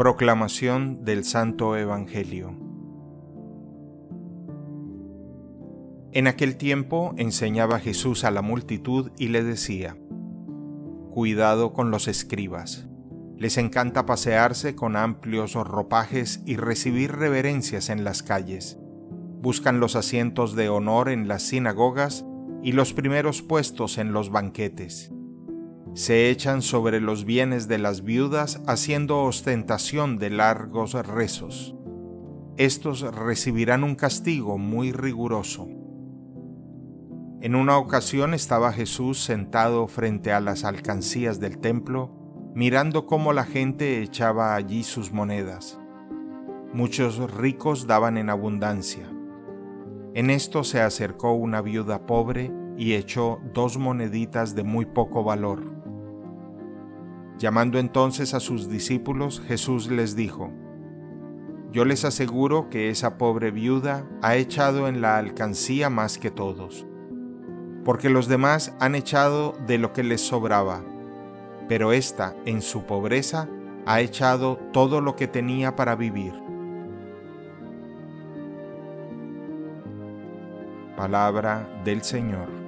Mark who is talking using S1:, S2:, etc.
S1: Proclamación del Santo Evangelio En aquel tiempo enseñaba Jesús a la multitud y le decía, Cuidado con los escribas. Les encanta pasearse con amplios ropajes y recibir reverencias en las calles. Buscan los asientos de honor en las sinagogas y los primeros puestos en los banquetes. Se echan sobre los bienes de las viudas haciendo ostentación de largos rezos. Estos recibirán un castigo muy riguroso. En una ocasión estaba Jesús sentado frente a las alcancías del templo, mirando cómo la gente echaba allí sus monedas. Muchos ricos daban en abundancia. En esto se acercó una viuda pobre y echó dos moneditas de muy poco valor. Llamando entonces a sus discípulos, Jesús les dijo, Yo les aseguro que esa pobre viuda ha echado en la alcancía más que todos porque los demás han echado de lo que les sobraba, pero ésta, en su pobreza, ha echado todo lo que tenía para vivir. Palabra del Señor.